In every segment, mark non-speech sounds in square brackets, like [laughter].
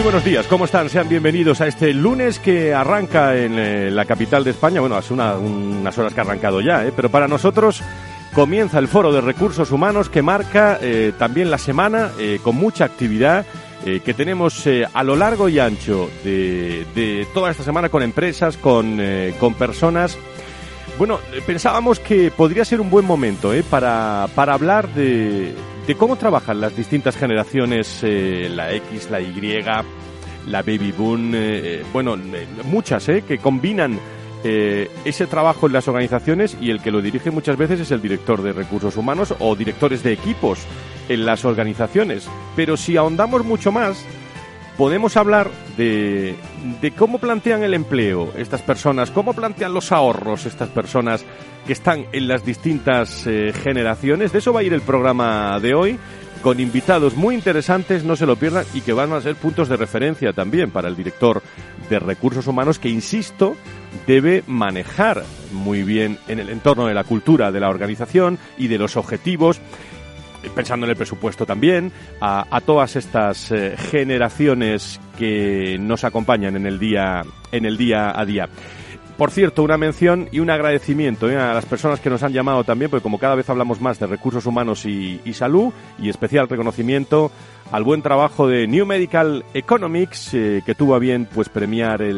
Muy buenos días, ¿cómo están? Sean bienvenidos a este lunes que arranca en eh, la capital de España. Bueno, hace una- unas horas que ha arrancado ya, ¿eh? pero para nosotros comienza el Foro de Recursos Humanos que marca eh, también la semana con mucha actividad que tenemos a lo largo y ancho de, toda esta semana con empresas, con, con personas. Bueno, pensábamos que podría ser un buen momento ¿eh? para, para hablar de, de cómo trabajan las distintas generaciones, eh, la X, la Y, la Baby Boom, eh, bueno, eh, muchas ¿eh? que combinan ese trabajo en las organizaciones y el que lo dirige muchas veces es el director de recursos humanos o directores de equipos en las organizaciones. Pero si ahondamos mucho más, podemos hablar de, de cómo plantean el empleo estas personas, cómo plantean los ahorros estas personas que están en las distintas eh, generaciones. De eso va a ir el programa de hoy, con invitados muy interesantes, no se lo pierdan, y que van a ser puntos de referencia también para el director de recursos humanos, que, insisto, debe manejar muy bien en el entorno de la cultura de la organización y de los objetivos pensando en el presupuesto también, a, todas estas eh, generaciones que nos acompañan en el día, en el día a día. Por cierto, una mención y un agradecimiento eh, a las personas que nos han llamado también, porque como cada vez hablamos más de recursos humanos y, y salud, y especial reconocimiento al buen trabajo de New Medical Economics, eh, que tuvo a bien pues premiar eh,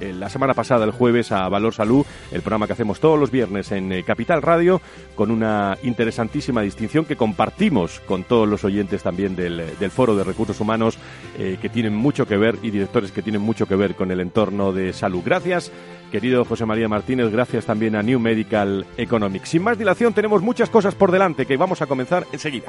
el- la semana pasada, el jueves, a Valor Salud, el programa que hacemos todos los viernes en eh, Capital Radio, con una interesantísima distinción que compartimos con todos los oyentes también del, Foro de Recursos Humanos, que tienen mucho que ver y directores que tienen mucho que ver con el entorno de salud. Gracias, querido José María Martínez, gracias también a New Medical Economics. Sin más dilación, tenemos muchas cosas por delante que vamos a comenzar enseguida.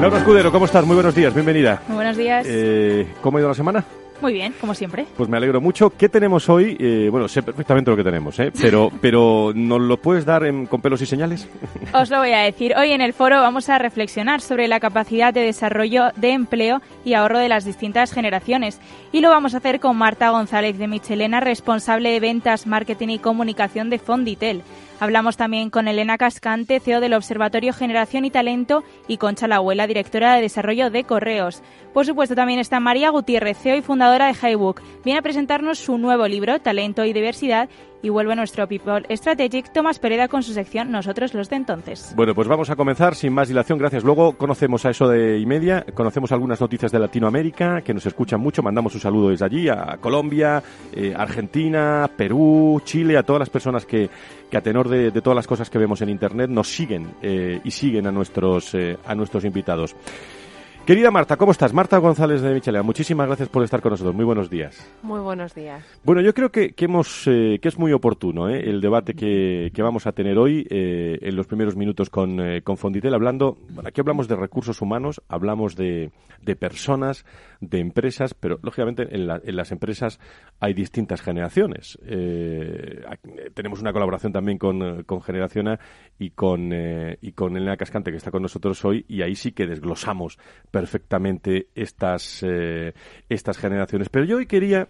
Laura Escudero, ¿cómo estás? Muy buenos días, bienvenida. Muy buenos días. Eh, ¿Cómo ha ido la semana? Muy bien, como siempre. Pues me alegro mucho. ¿Qué tenemos hoy? Eh, bueno, sé perfectamente lo que tenemos, ¿eh? pero, [laughs] pero ¿nos lo puedes dar con pelos y señales? [laughs] Os lo voy a decir. Hoy en el foro vamos a reflexionar sobre la capacidad de desarrollo de empleo y ahorro de las distintas generaciones. Y lo vamos a hacer con Marta González de Michelena, responsable de ventas, marketing y comunicación de Fonditel. Hablamos también con Elena Cascante, CEO del Observatorio Generación y Talento, y Concha La Abuela, directora de Desarrollo de Correos. Por supuesto, también está María Gutiérrez, CEO y fundadora de Highbook. Viene a presentarnos su nuevo libro, Talento y Diversidad, y vuelve nuestro People Strategic, Tomás Pereda, con su sección Nosotros los de entonces. Bueno, pues vamos a comenzar sin más dilación. Gracias. Luego conocemos a eso de y media, conocemos algunas noticias de Latinoamérica que nos escuchan mucho. Mandamos un saludo desde allí a Colombia, eh, Argentina, Perú, Chile, a todas las personas que, a tenor de, todas las cosas que vemos en Internet nos siguen eh, y siguen a nuestros, eh, a nuestros invitados. Querida Marta, ¿cómo estás? Marta González de Michelea, muchísimas gracias por estar con nosotros. Muy buenos días. Muy buenos días. Bueno, yo creo que, hemos, eh, que es muy oportuno ¿eh? el debate que, vamos a tener hoy eh, en los primeros minutos con, con Fonditel, hablando, bueno, aquí hablamos de recursos humanos, hablamos de, de personas, de empresas, pero lógicamente en, en las empresas hay distintas generaciones. tenemos una colaboración también con, con Generaciona y con, y con Elena Cascante, que está con nosotros hoy, y ahí sí que desglosamos perfectamente estas, eh, estas generaciones. Pero yo hoy quería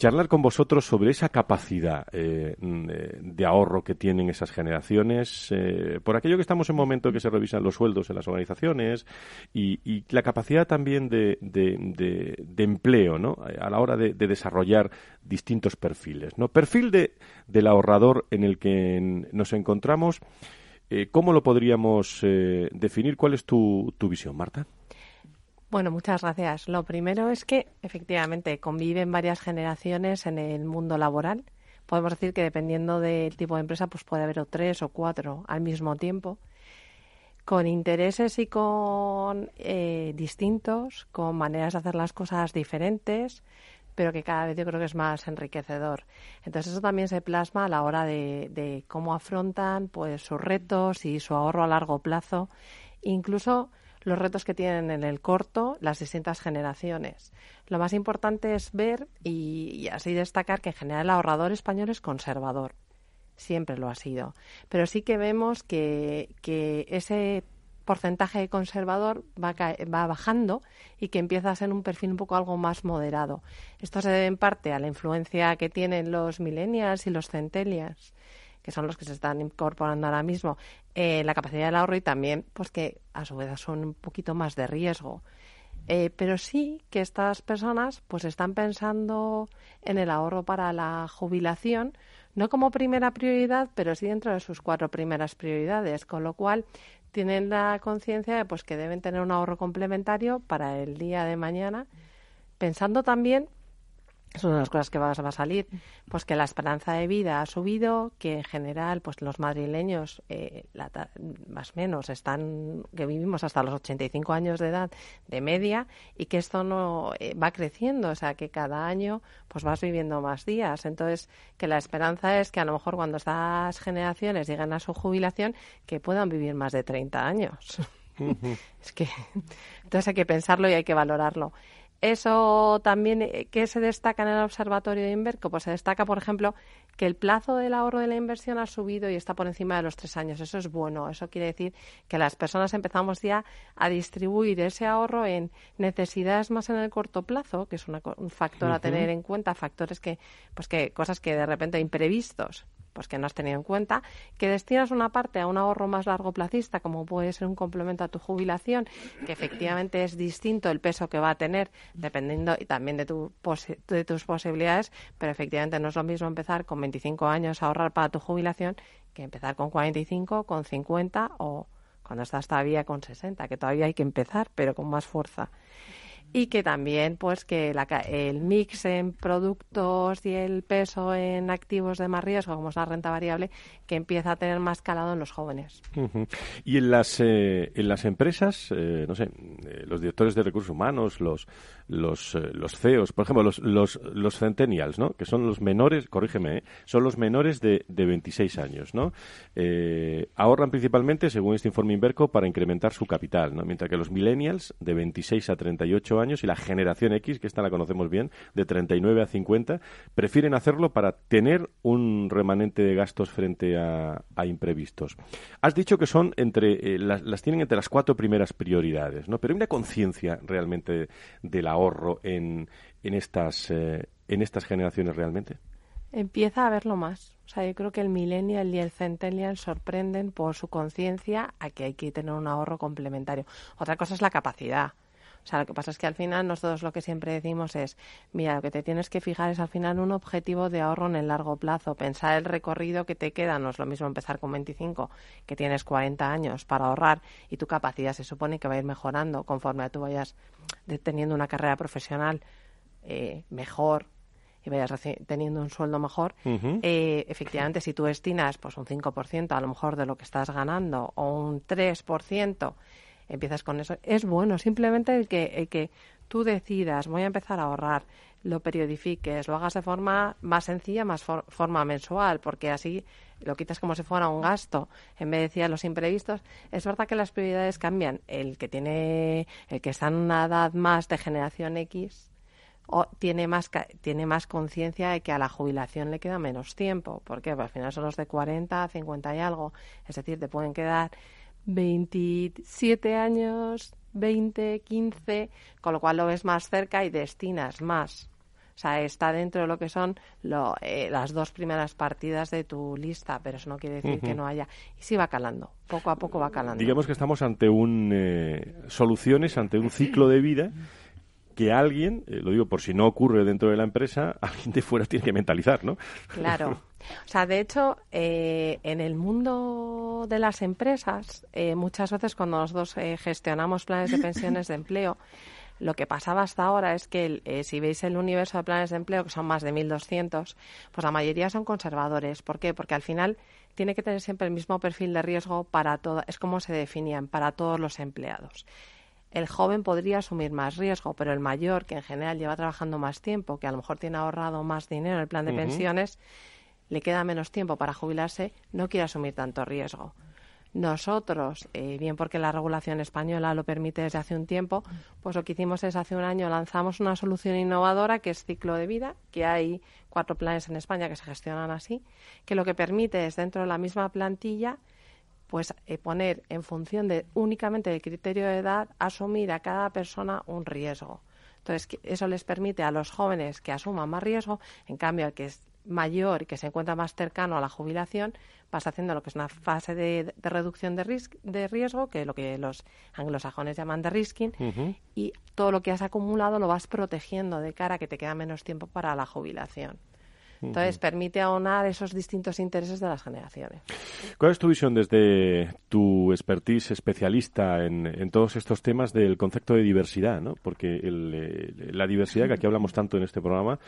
charlar con vosotros sobre esa capacidad eh, de ahorro que tienen esas generaciones, eh, por aquello que estamos en momento que se revisan los sueldos en las organizaciones y, la capacidad también de, de, empleo ¿no? a la hora de, desarrollar distintos perfiles. ¿no? Perfil de, del ahorrador en el que nos encontramos, ¿cómo lo podríamos definir? ¿Cuál es tu, tu visión, Marta? Bueno, muchas gracias. Lo primero es que efectivamente conviven varias generaciones en el mundo laboral. Podemos decir que dependiendo del tipo de empresa, pues puede haber o tres o cuatro al mismo tiempo, con intereses y con eh, distintos, con maneras de hacer las cosas diferentes, pero que cada vez yo creo que es más enriquecedor. Entonces eso también se plasma a la hora de, de cómo afrontan pues sus retos y su ahorro a largo plazo, incluso los retos que tienen en el corto las distintas generaciones. Lo más importante es ver y, así destacar que en general el ahorrador español es conservador. Siempre lo ha sido. Pero sí que vemos que, que ese porcentaje de conservador va, va, bajando y que empieza a ser un perfil un poco algo más moderado. Esto se debe en parte a la influencia que tienen los millennials y los centennials que son los que se están incorporando ahora mismo, eh, la capacidad del ahorro y también, pues que a su vez son un poquito más de riesgo. Eh, pero sí que estas personas pues están pensando en el ahorro para la jubilación, no como primera prioridad, pero sí dentro de sus cuatro primeras prioridades, con lo cual tienen la conciencia de pues que deben tener un ahorro complementario para el día de mañana, pensando también es una de las cosas que va, a salir, pues que la esperanza de vida ha subido, que en general, pues los madrileños, eh, más o menos, están, que vivimos hasta los 85 años de edad de media y que esto no eh, va creciendo, o sea, que cada año, pues vas viviendo más días. Entonces, que la esperanza es que a lo mejor cuando estas generaciones lleguen a su jubilación, que puedan vivir más de 30 años. [laughs] es que, entonces hay que pensarlo y hay que valorarlo. Eso también, eh, ¿qué se destaca en el observatorio de Inverco? Pues se destaca, por ejemplo, que el plazo del ahorro de la inversión ha subido y está por encima de los tres años. Eso es bueno. Eso quiere decir que las personas empezamos ya a distribuir ese ahorro en necesidades más en el corto plazo, que es un factor a tener en cuenta, factores que, pues que, cosas que de repente imprevistos pues que no has tenido en cuenta, que destinas una parte a un ahorro más largo placista, como puede ser un complemento a tu jubilación, que efectivamente es distinto el peso que va a tener dependiendo y también de, tu de tus posibilidades, pero efectivamente no es lo mismo empezar con 25 años a ahorrar para tu jubilación que empezar con 45, con 50 o cuando estás todavía con 60, que todavía hay que empezar, pero con más fuerza y que también pues que el mix en productos y el peso en activos de más riesgo como es la renta variable que empieza a tener más calado en los jóvenes. Y en las eh, en las empresas eh, no sé eh, los directores de recursos humanos los los, los CEOs por ejemplo los, los, los centennials no que son los menores corrígeme son los menores de, de 26 años no ahorran principalmente según este informe Inverco para incrementar su capital no mientras que los millennials de 26 a 38 34 años y la generación X, que esta la conocemos bien, de 39 a 50, prefieren hacerlo para tener un remanente de gastos frente a, imprevistos. Has dicho que son entre, eh, las, tienen entre las cuatro primeras prioridades, ¿no? Pero hay una conciencia realmente del ahorro en, en, estas, eh, en estas generaciones realmente. Empieza a verlo más. O sea, yo creo que el millennial y el centennial sorprenden por su conciencia a que hay que tener un ahorro complementario. Otra cosa es la capacidad. O sea, lo que pasa es que al final nosotros lo que siempre decimos es, mira, lo que te tienes que fijar es al final un objetivo de ahorro en el largo plazo. Pensar el recorrido que te queda, no es lo mismo empezar con 25, que tienes 40 años para ahorrar y tu capacidad se supone que va a ir mejorando conforme tú vayas teniendo una carrera profesional eh, mejor, y vayas teniendo un sueldo mejor, eh, efectivamente, si tú destinas pues un 5% a lo mejor de lo que estás ganando o un 3%, empiezas con eso, es bueno. Simplemente el que, el que tú decidas, voy a empezar a ahorrar, lo periodifiques, lo hagas de forma más sencilla, más forma mensual, porque así lo quitas como si fuera un gasto en vez de decir los imprevistos. Es verdad que las prioridades cambian. El que tiene, el que está en una edad más de generación X, o tiene más tiene más conciencia de que a la jubilación le queda menos tiempo. porque Pues al final son los de 40, 50 y algo. Es decir, te pueden quedar 27 años, 20, 15, con lo cual lo ves más cerca y destinas más. O sea, está dentro de lo que son lo, eh, las dos primeras partidas de tu lista, pero eso no quiere decir que no haya. Y sí va calando, poco a poco va calando. Digamos que estamos ante un eh, soluciones, ante un ciclo de vida que alguien, eh, lo digo por si no ocurre dentro de la empresa, [laughs] alguien de fuera tiene que mentalizar, ¿no? Claro. O sea, de hecho, eh, en el mundo de las empresas, eh, muchas veces cuando nosotros gestionamos planes de [laughs] pensiones de empleo, lo que pasaba hasta ahora es que si veis el universo de planes de empleo, que son más de 1.200, pues la mayoría son conservadores. ¿Por qué? Porque al final tiene que tener siempre el mismo perfil de riesgo para todo, es como se definían, para todos los empleados el joven podría asumir más riesgo, pero el mayor, que en general lleva trabajando más tiempo, que a lo mejor tiene ahorrado más dinero en el plan de pensiones, le queda menos tiempo para jubilarse, no quiere asumir tanto riesgo. Nosotros, eh, bien porque la regulación española lo permite desde hace un tiempo, pues lo que hicimos es hace un año lanzamos una solución innovadora que es ciclo de vida, que hay cuatro planes en España que se gestionan así, que lo que permite es dentro de la misma plantilla pues eh, poner en función de únicamente del criterio de edad, asumir a cada persona un riesgo. Entonces, eso les permite a los jóvenes que asuman más riesgo, en cambio, al que mayor y que se encuentra más cercano a la jubilación, vas haciendo lo que es una fase de, reducción de, de, riesgo, que es lo que los anglosajones llaman de risking, y todo lo que has acumulado lo vas protegiendo de cara a que te queda menos tiempo para la jubilación. Entonces, permite aunar esos distintos intereses de las generaciones. ¿Cuál es tu visión desde tu expertise especialista en, todos estos temas del concepto de diversidad? ¿no? Porque eh, la diversidad, que aquí hablamos tanto en este programa,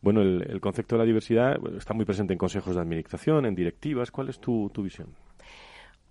bueno, el, concepto de la diversidad está muy presente en consejos de administración, en directivas. ¿Cuál es tu, tu visión?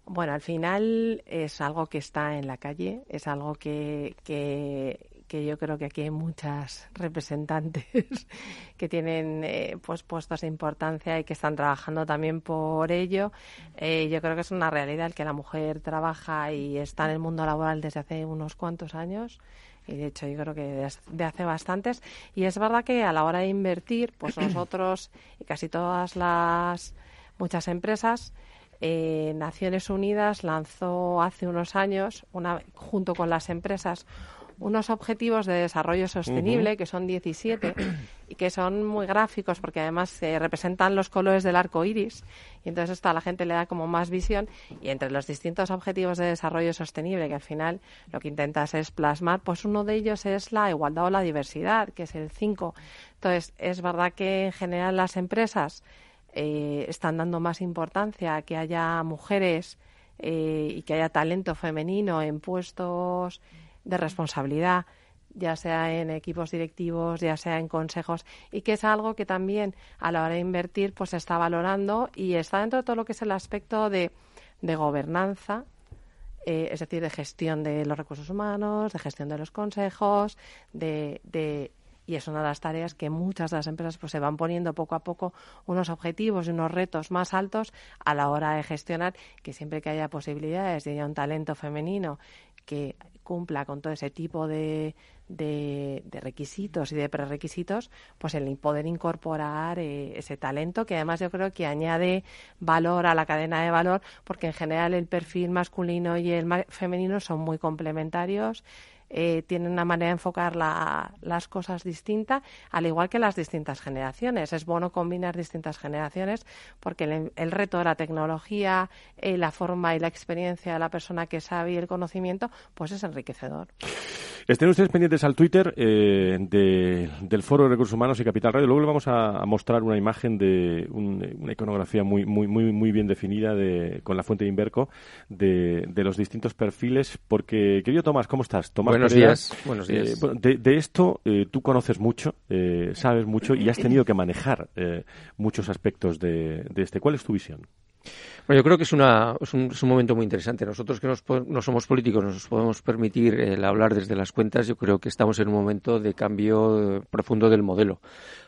Bueno, al final es algo que está en la calle, es algo que, que, que yo creo que aquí hay muchas [laughs] representantes que tienen eh, pues puestos de importancia y que están trabajando también por ello. Eh, yo creo que es una realidad que la mujer trabaja y está en el mundo laboral desde hace unos cuantos años y de hecho yo creo que de hace bastantes y es verdad que a la hora de invertir pues [clears throat] nosotros y casi todas las muchas empresas eh, Naciones Unidas lanzó hace unos años una junto con las empresas unos objetivos de desarrollo sostenible, que son 17, [clears throat] y que son muy gráficos porque además se representan los colores del arco iris, y entonces esto a la gente le da como más visión. Y entre los distintos objetivos de desarrollo sostenible, que al final lo que intentas es plasmar, pues uno de ellos es la igualdad o la diversidad, que es el 5. Entonces, es verdad que en general las empresas eh, están dando más importancia a que haya mujeres eh, y que haya talento femenino en puestos de responsabilidad, ya sea en equipos directivos, ya sea en consejos, y que es algo que también a la hora de invertir pues se está valorando y está dentro de todo lo que es el aspecto de, de gobernanza, eh, es decir, de gestión de los recursos humanos, de gestión de los consejos, de, de y es una de las tareas que muchas de las empresas pues se van poniendo poco a poco unos objetivos y unos retos más altos a la hora de gestionar que siempre que haya posibilidades de haya un talento femenino que cumpla con todo ese tipo de, de, requisitos y de prerequisitos, pues el poder incorporar eh, ese talento que además yo creo que añade valor a la cadena de valor, porque en general el perfil masculino y el femenino son muy complementarios eh, tienen una manera de enfocar las cosas distinta, al igual que las distintas generaciones. Es bueno combinar distintas generaciones porque el, reto de la tecnología, eh, la forma y la experiencia de la persona que sabe y el conocimiento, pues es enriquecedor. Estén ustedes pendientes al Twitter eh, del Foro de Recursos Humanos y Capital Radio. Luego le vamos a, mostrar una imagen de una iconografía muy, muy, muy, muy bien definida de, con la fuente de Inverco de, los distintos perfiles. Porque, querido Tomás, ¿cómo estás? Buenos días. Buenos eh, días. de, esto eh, tú conoces mucho, sabes mucho y has tenido que manejar muchos aspectos de, de este. ¿Cuál es tu visión? Bueno, yo creo que es, una, es, un, momento muy interesante. Nosotros que no somos políticos nos podemos permitir el hablar desde las cuentas. Yo creo que estamos en un momento de cambio eh, profundo del modelo.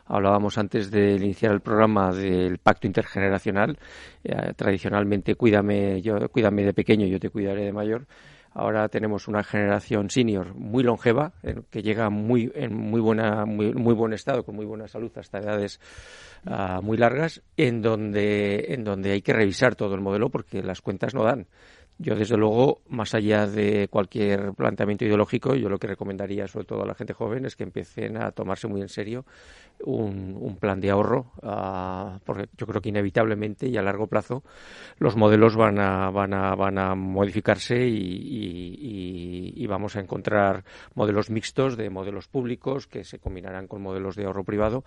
Hablábamos antes de iniciar el programa del pacto intergeneracional. Eh, tradicionalmente, cuídame, yo, cuídame de pequeño, yo te cuidaré de mayor. Ahora tenemos una generación senior muy longeva, que llega muy, en muy, buena, muy, muy buen estado, con muy buena salud hasta edades ah, muy largas, en donde, en donde hay que revisar todo el modelo porque las cuentas no dan. Yo, desde luego, más allá de cualquier planteamiento ideológico, yo lo que recomendaría, sobre todo a la gente joven, es que empiecen a tomarse muy en serio un, plan de ahorro, uh, porque yo creo que inevitablemente y a largo plazo los modelos van a, van a, van a modificarse y, y, vamos a encontrar modelos mixtos de modelos públicos que se combinarán con modelos de ahorro privado,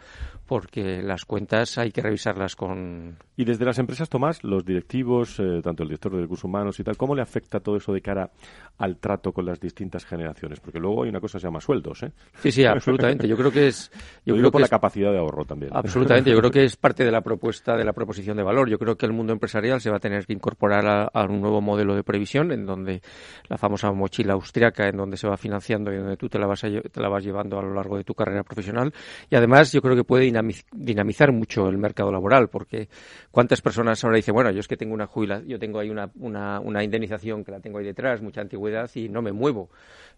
porque las cuentas hay que revisarlas con. Y desde las empresas, Tomás, los directivos, eh, tanto el director de recursos humanos y tal, ¿cómo le afecta todo eso de cara al trato con las distintas generaciones? Porque luego hay una cosa que se llama sueldos, ¿eh? Sí, sí, absolutamente. Yo creo que es. [laughs] Yo creo que capacidad de ahorro también. Absolutamente, [laughs] yo creo que es parte de la propuesta, de la proposición de valor. Yo creo que el mundo empresarial se va a tener que incorporar a, un nuevo modelo de previsión en donde la famosa mochila austriaca, en donde se va financiando y donde tú te la vas, te la vas llevando a lo largo de tu carrera profesional. Y además yo creo que puede dinamizar mucho el mercado laboral, porque cuántas personas ahora dicen, bueno, yo es que tengo una jubilación, yo tengo ahí una, una, una indemnización que la tengo ahí detrás, mucha antigüedad y no me muevo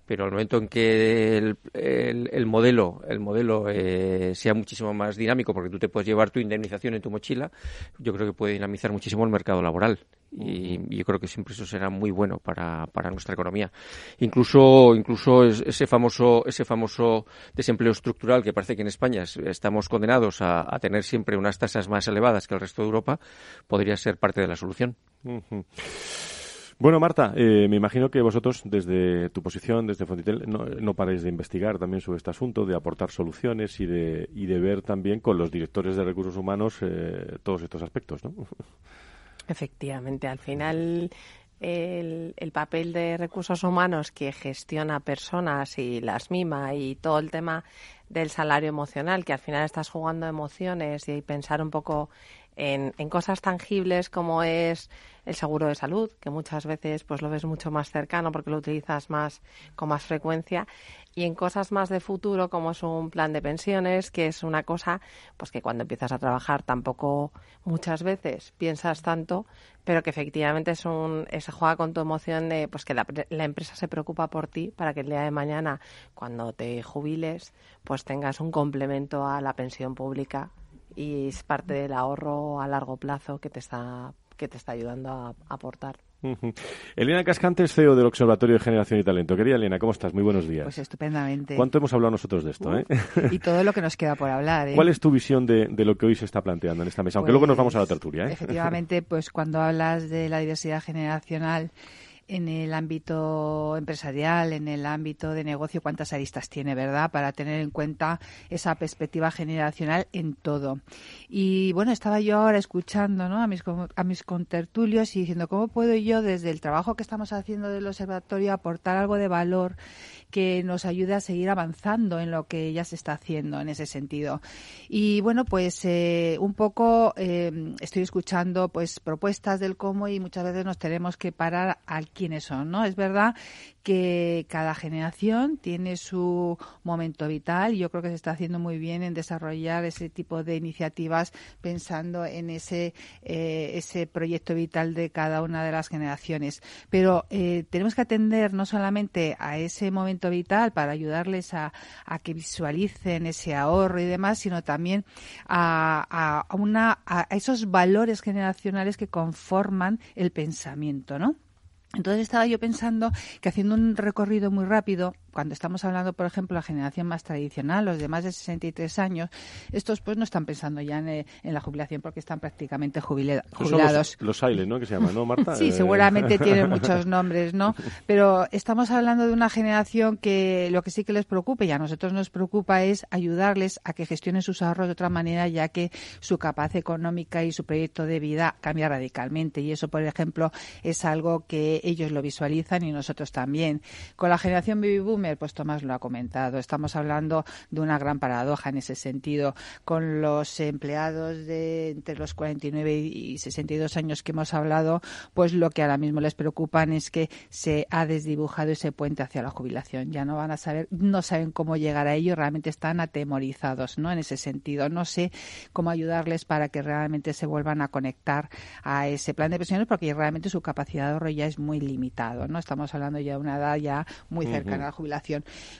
pero al momento en que el, el, modelo, el modelo eh, sea muchísimo más dinámico, porque tú te puedes llevar tu indemnización en tu mochila, yo creo que puede dinamizar muchísimo el mercado laboral. Y, yo creo que siempre eso será muy bueno para, para nuestra economía. Incluso, incluso ese famoso, ese famoso desempleo estructural que parece que en España estamos condenados a, a tener siempre unas tasas más elevadas que el resto de Europa, podría ser parte de la solución. Bueno, Marta, eh, me imagino que vosotros, desde tu posición, desde Fontitel, no, paráis de investigar también sobre este asunto, de aportar soluciones y de, y de ver también con los directores de recursos humanos eh, todos estos aspectos, ¿no? Efectivamente, al final el, el, papel de recursos humanos que gestiona personas y las mima y todo el tema del salario emocional, que al final estás jugando emociones y pensar un poco en, en cosas tangibles como es el seguro de salud, que muchas veces pues lo ves mucho más cercano porque lo utilizas más con más frecuencia. Y en cosas más de futuro como es un plan de pensiones, que es una cosa pues que cuando empiezas a trabajar tampoco muchas veces piensas tanto, pero que efectivamente es un se juega con tu emoción de pues que la, la empresa se preocupa por ti para que el día de mañana cuando te jubiles pues tengas un complemento a la pensión pública y es parte del ahorro a largo plazo que te está que te está ayudando a, aportar. Elena Cascante CEO del Observatorio de Generación y Talento. Querida Elena, ¿cómo estás? Muy buenos días. Pues estupendamente. ¿Cuánto hemos hablado nosotros de esto? Uh, eh? y todo lo que nos queda por hablar. ¿eh? ¿Cuál es tu visión de, lo que hoy se está planteando en esta mesa? Aunque luego nos vamos a la pues, tertulia. ¿eh? Efectivamente, pues cuando hablas de la diversidad generacional en el ámbito empresarial, en el ámbito de negocio, cuántas aristas tiene, ¿verdad? Para tener en cuenta esa perspectiva generacional en todo. Y bueno, estaba yo ahora escuchando ¿no? a, mis, a mis contertulios y diciendo, ¿cómo puedo yo, desde el trabajo que estamos haciendo del observatorio, aportar algo de valor que nos ayude a seguir avanzando en lo que ya se está haciendo en ese sentido? Y bueno, pues eh, un poco eh, estoy escuchando pues propuestas del cómo y muchas veces nos tenemos que parar al quiénes son, ¿no? Es verdad que cada generación tiene su momento vital yo creo que se está haciendo muy bien en desarrollar ese tipo de iniciativas pensando en ese, eh, ese proyecto vital de cada una de las generaciones. Pero eh, tenemos que atender no solamente a ese momento vital para ayudarles a, a que visualicen ese ahorro y demás, sino también a, a, una, a esos valores generacionales que conforman el pensamiento, ¿no? Entonces estaba yo pensando que haciendo un recorrido muy rápido cuando estamos hablando, por ejemplo, la generación más tradicional, los de más de 63 años, estos pues no están pensando ya en, la jubilación porque están prácticamente jubilados. Los, los ¿no? Que se llaman, ¿no, Marta? [laughs] sí, eh, seguramente tienen muchos [laughs] nombres, ¿no? Pero estamos hablando de una generación que lo que sí que les preocupa y a nosotros nos preocupa es ayudarles a que gestionen sus ahorros de otra manera, ya que su capacidad económica y su proyecto de vida cambia radicalmente. Y eso, por ejemplo, es algo que ellos lo visualizan y nosotros también. Con la generación baby pues Tomás lo ha comentado. Estamos hablando de una gran paradoja en ese sentido. Con los empleados de entre los 49 y 62 años que hemos hablado, pues lo que ahora mismo les preocupan es que se ha desdibujado ese puente hacia la jubilación. Ya no van a saber, no saben cómo llegar a ello, realmente están atemorizados, ¿no? En ese sentido. No sé cómo ayudarles para que realmente se vuelvan a conectar a ese plan de pensiones porque realmente su capacidad de ahorro ya es muy limitado, ¿no? Estamos hablando ya de una edad ya muy cercana a la jubilación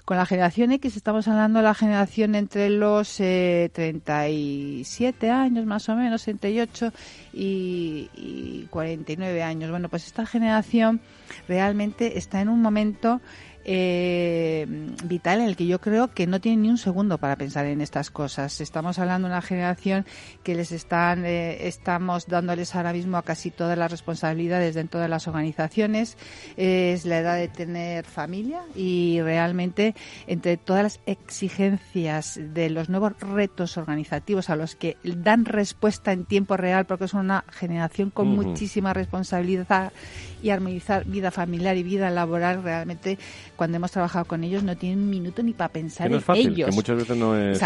con la generación X estamos hablando de la generación entre los eh, 37 años más o menos, 38 y, y 49 años. Bueno, pues esta generación realmente está en un momento eh, vital en el que yo creo que no tienen ni un segundo para pensar en estas cosas. Estamos hablando de una generación que les están, eh, estamos dándoles ahora mismo a casi todas las responsabilidades dentro de las organizaciones. es la edad de tener familia y realmente entre todas las exigencias de los nuevos retos organizativos a los que dan respuesta en tiempo real, porque es una generación con muchísima responsabilidad y armonizar vida familiar y vida laboral realmente cuando hemos trabajado con ellos no tienen un minuto ni para pensar en ellos. Que muchas veces no es,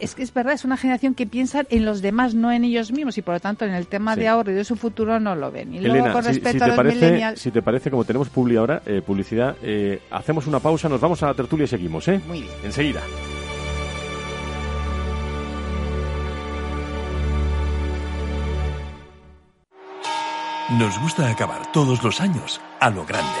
es que es verdad, es una generación que piensa en los demás, no en ellos mismos y por lo tanto en el tema de ahorro y de su futuro no lo ven. Y luego con respecto a los parece, Si te parece, como tenemos publi ahora, eh, publicidad, eh, hacemos una pausa, nos vamos a la tertulia y seguimos, ¿eh? Muy bien. Enseguida. Nos gusta acabar todos los años a lo grande.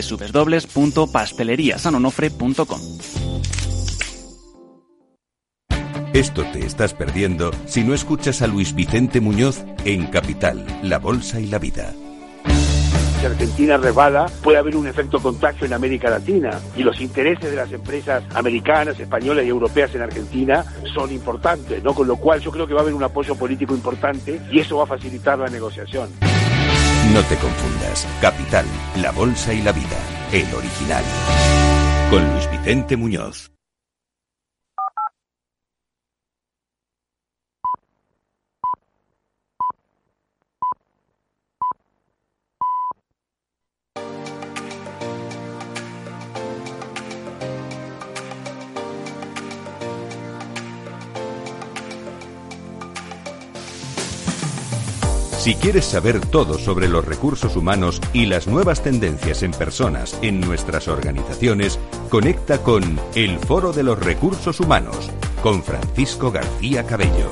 www.pasteleriasanonofre.com. Esto te estás perdiendo si no escuchas a Luis Vicente Muñoz en Capital, La Bolsa y la Vida. Si Argentina rebala, puede haber un efecto contagio en América Latina y los intereses de las empresas americanas, españolas y europeas en Argentina son importantes, ¿no? Con lo cual yo creo que va a haber un apoyo político importante y eso va a facilitar la negociación. No te confundas. Capital, La Bolsa y la Vida. El original. Con Luis Vicente Muñoz. Si quieres saber todo sobre los recursos humanos y las nuevas tendencias en personas en nuestras organizaciones, conecta con El Foro de los Recursos Humanos con Francisco García Cabello.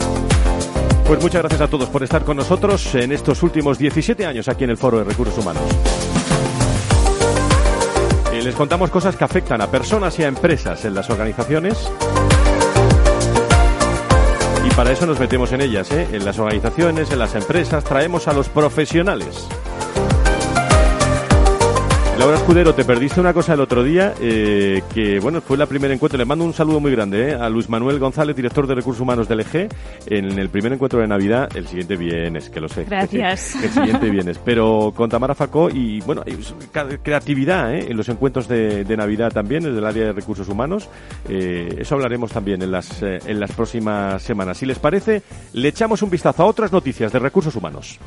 Pues muchas gracias a todos por estar con nosotros en estos últimos 17 años aquí en el Foro de Recursos Humanos. Les contamos cosas que afectan a personas y a empresas en las organizaciones para eso nos metemos en ellas, ¿eh? en las organizaciones, en las empresas, traemos a los profesionales. Laura Escudero, te perdiste una cosa el otro día, eh, que bueno, fue la primer encuentro. Le mando un saludo muy grande eh, a Luis Manuel González, director de Recursos Humanos del EG. En el primer encuentro de Navidad, el siguiente vienes, que lo sé. Gracias. [laughs] El siguiente vienes. Pero con Tamara Facó y bueno, creatividad eh, en los encuentros de, de, Navidad también, desde el área de Recursos Humanos. Eso hablaremos también en las, en las próximas semanas. Si les parece, le echamos un vistazo a otras noticias de Recursos Humanos.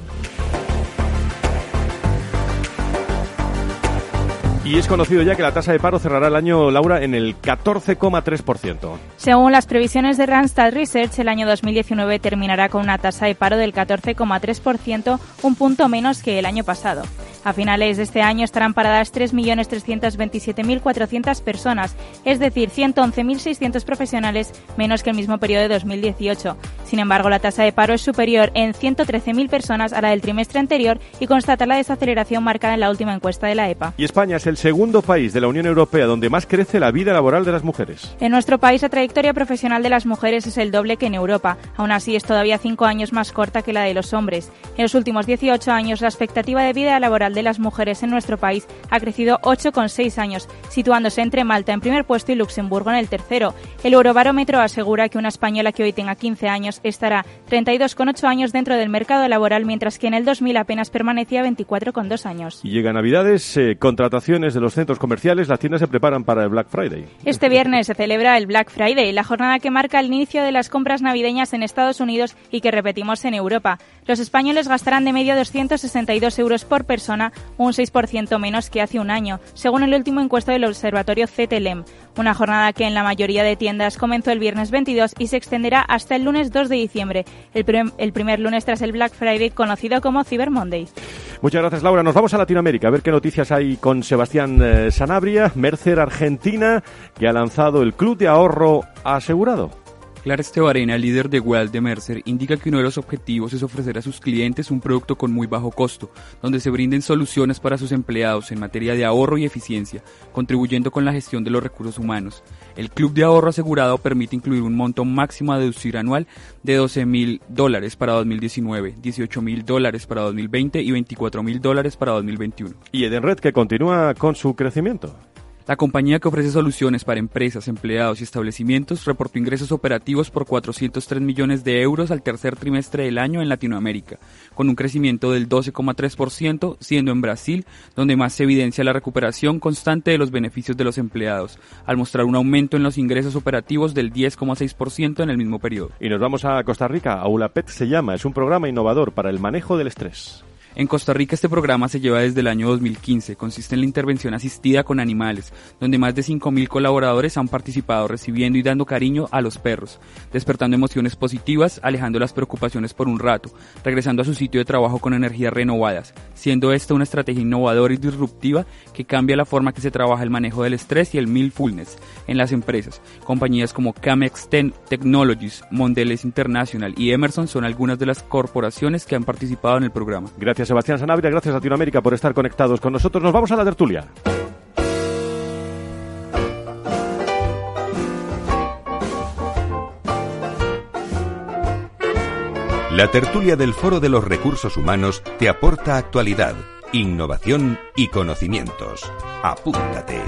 Y es conocido ya que la tasa de paro cerrará el año, Laura, en el 14,3%. Según las previsiones de Randstad Research, el año 2019 terminará con una tasa de paro del 14,3%, un punto menos que el año pasado. A finales de este año estarán paradas 3.327.400 personas, es decir, 111.600 profesionales menos que el mismo periodo de 2018. Sin embargo, la tasa de paro es superior en 113.000 personas a la del trimestre anterior y constata la desaceleración marcada en la última encuesta de la EPA. Y España es el segundo país de la Unión Europea donde más crece la vida laboral de las mujeres. En nuestro país, la trayectoria profesional de las mujeres es el doble que en Europa. Aún así, es todavía cinco años más corta que la de los hombres. En los últimos 18 años, la expectativa de vida laboral de las mujeres en nuestro país ha crecido 8,6 años, situándose entre Malta en primer puesto y Luxemburgo en el tercero. El Eurobarómetro asegura que una española que hoy tenga 15 años estará 32,8 años dentro del mercado laboral, mientras que en el 2000 apenas permanecía 24,2 años. Y llega Navidades, eh, contrataciones de los centros comerciales, las tiendas se preparan para el Black Friday. Este viernes se celebra el Black Friday, la jornada que marca el inicio de las compras navideñas en Estados Unidos y que repetimos en Europa. Los españoles gastarán de media 262 euros por persona, un 6% menos que hace un año, según el último encuesto del observatorio CTLM. Una jornada que en la mayoría de tiendas comenzó el viernes 22 y se extenderá hasta el lunes 2 de diciembre, el, prim el primer lunes tras el Black Friday conocido como Cyber Monday. Muchas gracias, Laura. Nos vamos a Latinoamérica a ver qué noticias hay con Sebastián eh, Sanabria, Mercer Argentina, que ha lanzado el Club de Ahorro Asegurado. Clara Estebarena, líder de Wealth de Mercer, indica que uno de los objetivos es ofrecer a sus clientes un producto con muy bajo costo, donde se brinden soluciones para sus empleados en materia de ahorro y eficiencia, contribuyendo con la gestión de los recursos humanos. El Club de Ahorro Asegurado permite incluir un monto máximo a deducir anual de 12 mil dólares para 2019, 18 mil dólares para 2020 y 24 mil dólares para 2021. Y Edenred que continúa con su crecimiento. La compañía que ofrece soluciones para empresas, empleados y establecimientos reportó ingresos operativos por 403 millones de euros al tercer trimestre del año en Latinoamérica, con un crecimiento del 12,3%, siendo en Brasil donde más se evidencia la recuperación constante de los beneficios de los empleados, al mostrar un aumento en los ingresos operativos del 10,6% en el mismo periodo. Y nos vamos a Costa Rica. AulaPet se llama, es un programa innovador para el manejo del estrés. En Costa Rica este programa se lleva desde el año 2015. Consiste en la intervención asistida con animales, donde más de 5.000 colaboradores han participado recibiendo y dando cariño a los perros, despertando emociones positivas, alejando las preocupaciones por un rato, regresando a su sitio de trabajo con energías renovadas, siendo esta una estrategia innovadora y disruptiva que cambia la forma que se trabaja el manejo del estrés y el mindfulness en las empresas. Compañías como Camex Technologies, Mondelez International y Emerson son algunas de las corporaciones que han participado en el programa. Gracias Sebastián Sanabria. Gracias, Latinoamérica, por estar conectados con nosotros. Nos vamos a la tertulia. La tertulia del Foro de los Recursos Humanos te aporta actualidad, innovación y conocimientos. Apúntate.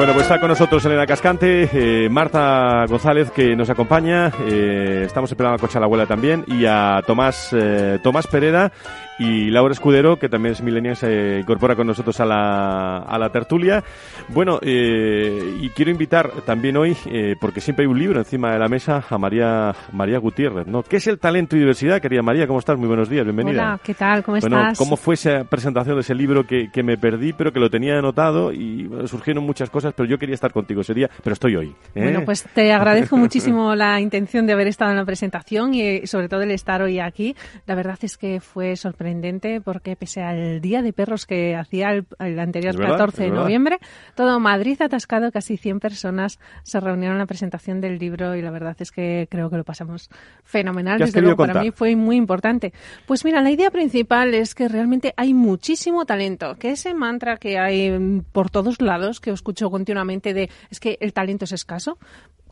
Bueno, pues está con nosotros Elena Cascante, eh, Marta González que nos acompaña, eh, estamos esperando a Cocha la Abuela también y a Tomás, eh, Tomás Pereda y Laura Escudero, que también es milenial, se incorpora con nosotros a la, a la tertulia. Bueno, eh, y quiero invitar también hoy, eh, porque siempre hay un libro encima de la mesa, a María, María Gutiérrez, ¿no? ¿Qué es el talento y diversidad? Querida María, ¿cómo estás? Muy buenos días, bienvenida. Hola, ¿qué tal? ¿Cómo bueno, estás? ¿Cómo fue esa presentación de ese libro que, que me perdí, pero que lo tenía anotado y bueno, surgieron muchas cosas, pero yo quería estar contigo ese día, pero estoy hoy. ¿eh? Bueno, pues te agradezco muchísimo la intención de haber estado en la presentación y eh, sobre todo el estar hoy aquí. La verdad es que fue sorprendente porque pese al Día de Perros que hacía el, el anterior verdad, 14 de noviembre, todo Madrid atascado, casi 100 personas se reunieron en la presentación del libro y la verdad es que creo que lo pasamos fenomenal. ¿Qué has Desde luego, para mí fue muy importante. Pues mira, la idea principal es que realmente hay muchísimo talento, que ese mantra que hay por todos lados, que escucho continuamente de es que el talento es escaso,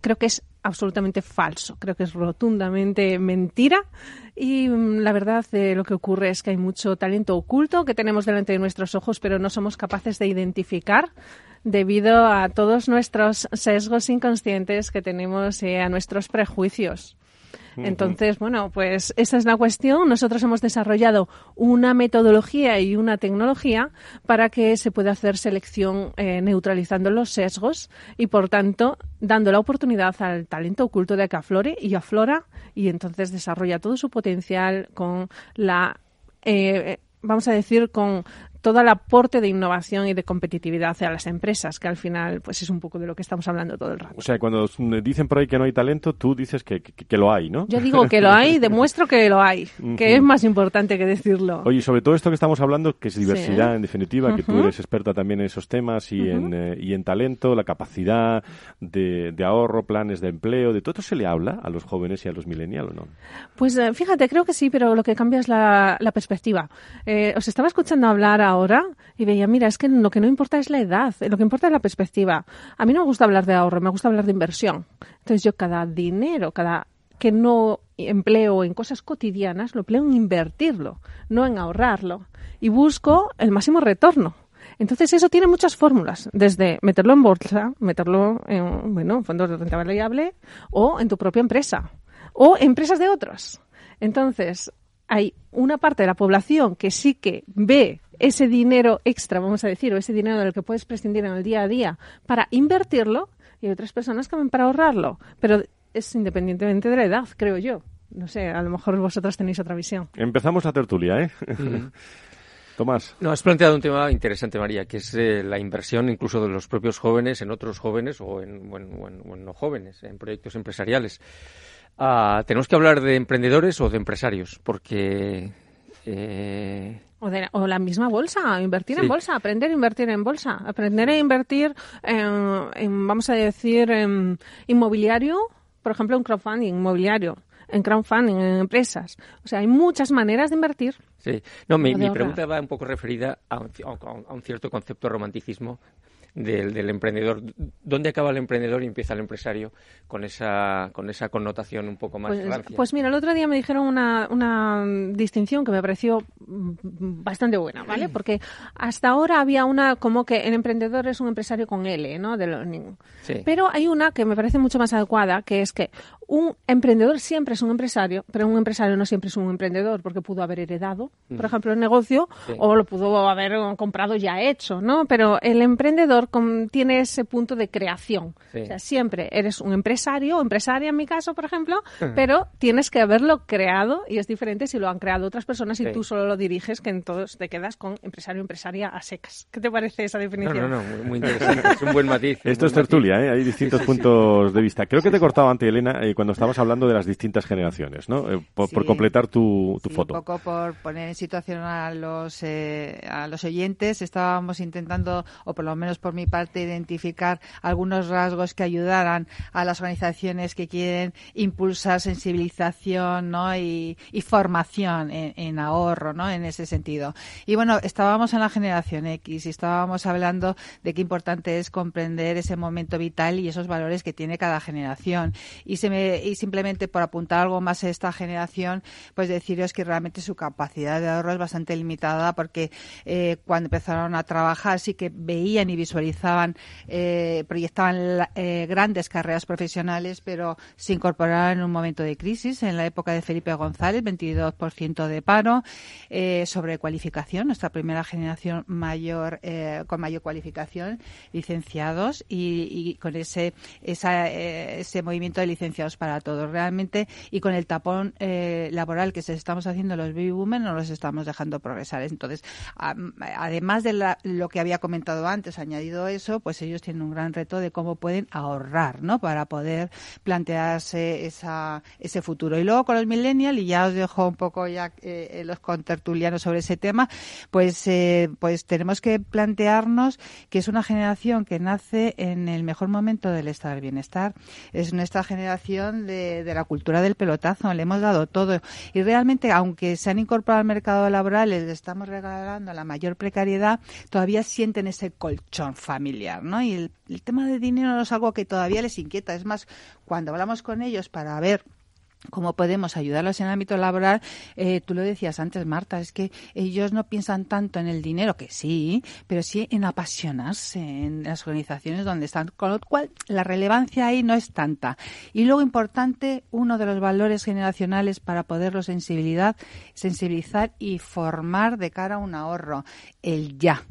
creo que es absolutamente falso, creo que es rotundamente mentira y mm, la verdad eh, lo que ocurre es que hay mucho talento oculto que tenemos delante de nuestros ojos pero no somos capaces de identificar debido a todos nuestros sesgos inconscientes que tenemos eh, a nuestros prejuicios. Entonces, bueno, pues esa es la cuestión. Nosotros hemos desarrollado una metodología y una tecnología para que se pueda hacer selección eh, neutralizando los sesgos y, por tanto, dando la oportunidad al talento oculto de que aflore y aflora y entonces desarrolla todo su potencial con la, eh, vamos a decir, con todo el aporte de innovación y de competitividad hacia las empresas, que al final pues es un poco de lo que estamos hablando todo el rato. O sea, cuando s- dicen por ahí que no hay talento, tú dices que, que- que lo hay, ¿no? Yo digo que lo hay, [laughs] demuestro que lo hay, que es más importante que decirlo. Oye, sobre todo esto que estamos hablando, que es diversidad, Sí. en definitiva, que tú eres experta también en esos temas y, en, eh, y en talento, la capacidad de, de ahorro, planes de empleo, de todo esto se le habla a los jóvenes y a los millennials, ¿o no? Pues eh, fíjate, creo que sí, pero lo que cambia es la, la perspectiva. Eh, os estaba escuchando hablar ahora y veía, mira, es que lo que no importa es la edad, lo que importa es la perspectiva. A mí no me gusta hablar de ahorro, me gusta hablar de inversión. Entonces yo cada dinero, cada que no empleo en cosas cotidianas, lo empleo en invertirlo, no en ahorrarlo. Y busco el máximo retorno. Entonces eso tiene muchas fórmulas, desde meterlo en bolsa, meterlo en bueno, fondos de renta variable o en tu propia empresa o empresas de otros. Entonces, hay una parte de la población que sí que ve ese dinero extra, vamos a decir, o ese dinero del que puedes prescindir en el día a día para invertirlo y hay otras personas que ven para ahorrarlo, pero es independientemente de la edad, creo yo. No sé, a lo mejor vosotros tenéis otra visión. Empezamos la tertulia, ¿eh? [laughs] Tomás. No, has planteado un tema interesante, María, que es eh, la inversión incluso de los propios jóvenes en otros jóvenes o en, o en- o en- o en no jóvenes, en proyectos empresariales. Ah, tenemos que hablar de emprendedores o de empresarios, porque eh, O, de- o la misma bolsa, invertir Sí. en bolsa, aprender a invertir en bolsa, aprender a invertir en, en, vamos a decir, en inmobiliario, por ejemplo, en crowdfunding inmobiliario, en crowdfunding, en empresas. O sea, hay muchas maneras de invertir. Sí, no, mi, mi pregunta va un poco referida a un, ci- a un- a un cierto concepto de romanticismo del, del emprendedor. ¿Dónde acaba el emprendedor y empieza el empresario con esa, con esa connotación un poco más Pues, pues mira, el otro día me dijeron una, una distinción que me pareció mm, bastante buena, ¿vale? Porque hasta ahora había una como que el emprendedor es un empresario con L, ¿no? De learning. Sí. Pero hay una que me parece mucho más adecuada, que es que un emprendedor siempre es un empresario, pero un empresario no siempre es un emprendedor, porque pudo haber heredado, por ejemplo, el negocio, Sí. o lo pudo haber comprado ya hecho, ¿no? Pero el emprendedor con- tiene ese punto de creación. Sí. O sea, siempre eres un empresario o empresaria en mi caso, por ejemplo, pero tienes que haberlo creado y es diferente si lo han creado otras personas y Sí. tú solo lo diriges que en todos te quedas con empresario empresaria a secas. ¿Qué te parece esa definición? No, no, no, muy, interesante. es un buen matiz. [laughs] Esto es tertulia, ¿eh? hay distintos puntos de vista. Creo que te he cortado antes, Elena, eh, cuando estabas hablando de las distintas generaciones, ¿no? Eh, por, completar tu, tu foto. Un poco por poner en situación a los, eh, a los oyentes, estábamos intentando, o por lo menos por mi parte, identificar algunos rasgos que ayudaran a las organizaciones que quieren impulsar sensibilización ¿no? y, formación en, ahorro, ¿no? En ese sentido. Y bueno, estábamos en la generación X y estábamos hablando de qué importante es comprender ese momento vital y esos valores que tiene cada generación. Y, se me, y simplemente por apuntar algo más a esta generación, pues deciros que realmente su capacidad de ahorro es bastante limitada porque eh, cuando empezaron a trabajar sí que veían y visualizaban, eh, proyectaban eh, grandes carreras profesionales, pero se incorporaron en un momento de crisis en la época de Felipe González, 22% de paro, eh, sobre cualificación, nuestra primera generación mayor eh, con mayor cualificación, licenciados y, con ese eh, ese movimiento de licenciados para todos realmente y con el tapón laboral que se estamos haciendo los baby boomers no los estamos dejando progresar. Entonces, además de lo que había comentado antes, añadido eso, pues ellos tienen un gran reto de cómo pueden ahorrar, ¿no? Para poder plantearse esa, ese futuro. Y luego con los millennials, y ya os dejo un poco ya eh, los contertulianos sobre ese tema, pues, eh, pues tenemos que plantearnos que es una generación que nace en el mejor momento del estado del bienestar. Es nuestra generación de, la cultura del pelotazo, le hemos dado todo. Y realmente, aunque se han incorporado al mercado laboral, les estamos regalando la mayor precariedad, todavía sienten ese colchón familiar, ¿no? Y el, el tema de dinero no es algo que todavía les inquieta. Es más, cuando hablamos con ellos para ver cómo podemos ayudarlos en el ámbito laboral, eh, tú lo decías antes, Marta, es que ellos no piensan tanto en el dinero, que sí, pero sí en apasionarse en las organizaciones donde están, con lo cual la relevancia ahí no es tanta. Y luego, importante, uno de los valores generacionales para poderlo sensibilizar y formar de cara a un ahorro, el ya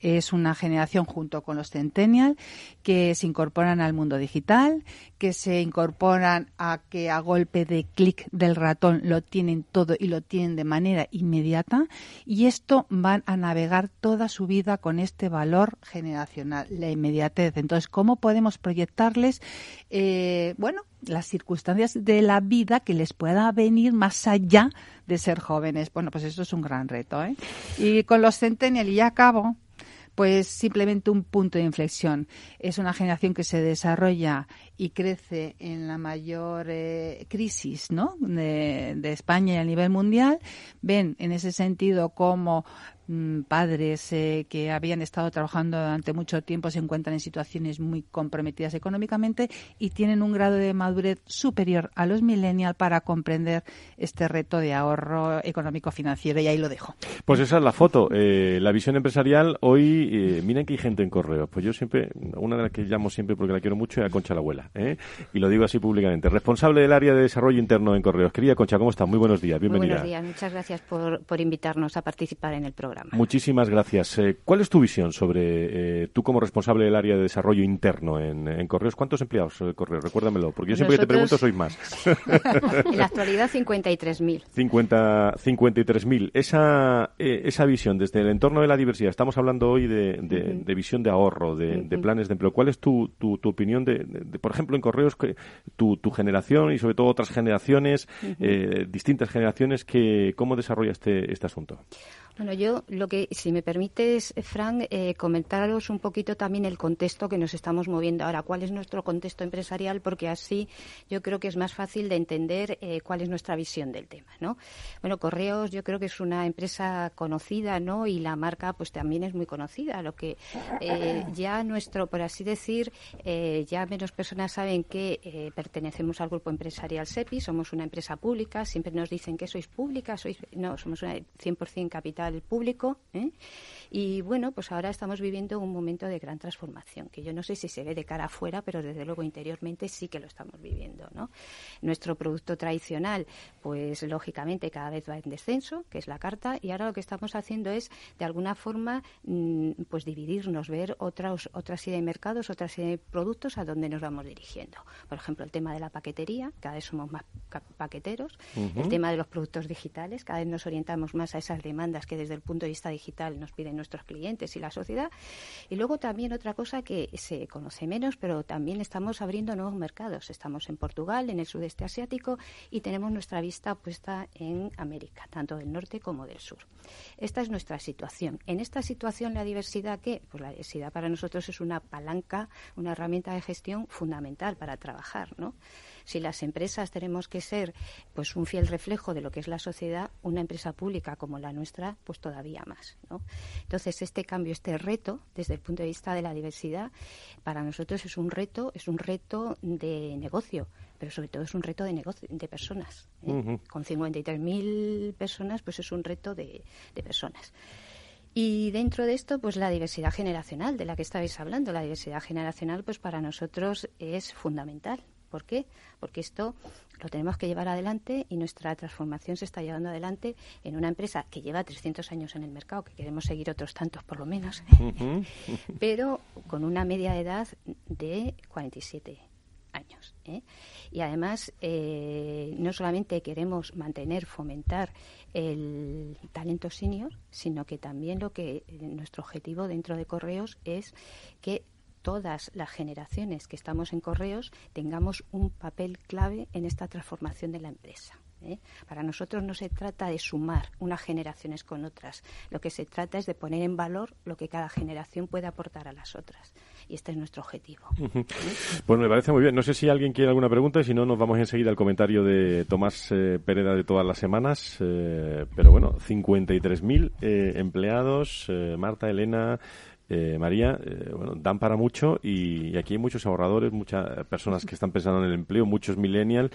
es una generación junto con los Centennial que se incorporan al mundo digital, que se incorporan a que a golpe de clic del ratón lo tienen todo y lo tienen de manera inmediata y esto van a navegar toda su vida con este valor generacional, la inmediatez. Entonces, ¿cómo podemos proyectarles, eh, bueno, las circunstancias de la vida que les pueda venir más allá de ser jóvenes? Bueno, pues eso es un gran reto. ¿eh? Y con los Centennial, y ya acabo, pues simplemente un punto de inflexión. Es una generación que se desarrolla y crece en la mayor eh, crisis ¿no? de, España y a nivel mundial. Ven en ese sentido como Mm, padres eh, que habían estado trabajando durante mucho tiempo se encuentran en situaciones muy comprometidas económicamente y tienen un grado de madurez superior a los millennials para comprender este reto de ahorro económico financiero y ahí lo dejo. Pues esa es la foto, eh, la visión empresarial. Hoy, eh, miren que hay gente en correo. Pues yo siempre, una de las que llamo siempre porque la quiero mucho es a Concha la abuela. Y lo digo así públicamente. Responsable del área de desarrollo interno en correos. Querida Concha, ¿cómo estás? Muy buenos días, bienvenida. buenos días, muchas gracias por, por invitarnos a participar en el programa. Muchísimas gracias. Eh, ¿Cuál es tu visión sobre eh, tú como responsable del área de desarrollo interno en, Correos? ¿Cuántos empleados de Correos? Recuérdamelo, porque yo siempre que te pregunto soy más. [laughs] en la actualidad 53.000. 50, 53.000. Esa, eh, esa visión desde el entorno de la diversidad, estamos hablando hoy de, visión de ahorro, de, planes de empleo. ¿Cuál es tu, tu, opinión de, por ejemplo, en Correos, que tu, tu generación y sobre todo otras generaciones, distintas generaciones, que, cómo desarrolla este, este asunto? Bueno, yo lo que, si me permites, Frank, eh, comentaros un poquito también el contexto que nos estamos moviendo ahora. ¿Cuál es nuestro contexto empresarial? Porque así yo creo que es más fácil de entender eh, cuál es nuestra visión del tema, ¿no? Bueno, Correos yo creo que es una empresa conocida, ¿no? Y la marca, pues también es muy conocida. Lo que eh, ya nuestro, por así decir, eh, ya menos personas saben que eh, pertenecemos al grupo empresarial SEPI, somos una empresa pública. Siempre nos dicen que sois pública, sois no, somos una 100% capital al público. ¿eh? Y bueno, pues ahora estamos viviendo un momento de gran transformación, que yo no sé si se ve de cara afuera, pero desde luego interiormente sí que lo estamos viviendo. ¿no? Nuestro producto tradicional, pues lógicamente cada vez va en descenso, que es la carta, y ahora lo que estamos haciendo es, de alguna forma, mm, pues dividirnos, ver otras, otra serie de mercados, otra serie de productos a donde nos vamos dirigiendo. Por ejemplo, el tema de la paquetería, cada vez somos más paqueteros, el tema de los productos digitales, cada vez nos orientamos más a esas demandas que desde el punto de vista digital nos piden nuestros clientes y la sociedad. Y luego también otra cosa que se conoce menos, pero también estamos abriendo nuevos mercados. Estamos en Portugal, en el sudeste asiático y tenemos nuestra vista puesta en América, tanto del norte como del sur. Esta es nuestra situación. En esta situación, la diversidad, ¿qué? Pues la diversidad para nosotros es una palanca, una herramienta de gestión fundamental para trabajar, ¿no? Si las empresas tenemos que ser pues un fiel reflejo de lo que es la sociedad, una empresa pública como la nuestra, pues todavía más. ¿no? Entonces, este cambio, este reto, desde el punto de vista de la diversidad, para nosotros es un reto, es un reto de negocio, pero sobre todo es un reto de negocio, de personas. ¿eh? Con 53.000 personas, pues es un reto de, de personas. Y dentro de esto, pues la diversidad generacional de la que estabais hablando. La diversidad generacional, pues para nosotros es fundamental. ¿Por qué? Porque esto lo tenemos que llevar adelante y nuestra transformación se está llevando adelante en una empresa que lleva 300 años en el mercado, que queremos seguir otros tantos por lo menos, [laughs] pero con una media edad de 47 años. ¿eh? Y además, eh, no solamente queremos mantener, fomentar el talento senior, sino que también lo que eh, nuestro objetivo dentro de Correos es que todas las generaciones que estamos en correos tengamos un papel clave en esta transformación de la empresa. ¿eh? Para nosotros no se trata de sumar unas generaciones con otras, lo que se trata es de poner en valor lo que cada generación puede aportar a las otras. Y este es nuestro objetivo. Pues me parece muy bien. No sé si alguien quiere alguna pregunta si no, nos vamos enseguida al comentario de Tomás eh, Pereda de todas las semanas. Eh, pero bueno, 53.000 empleados, Marta, Elena, eh, María, eh, bueno, dan para mucho y, aquí hay muchos ahorradores, muchas personas que están pensando en el empleo, muchos millennials.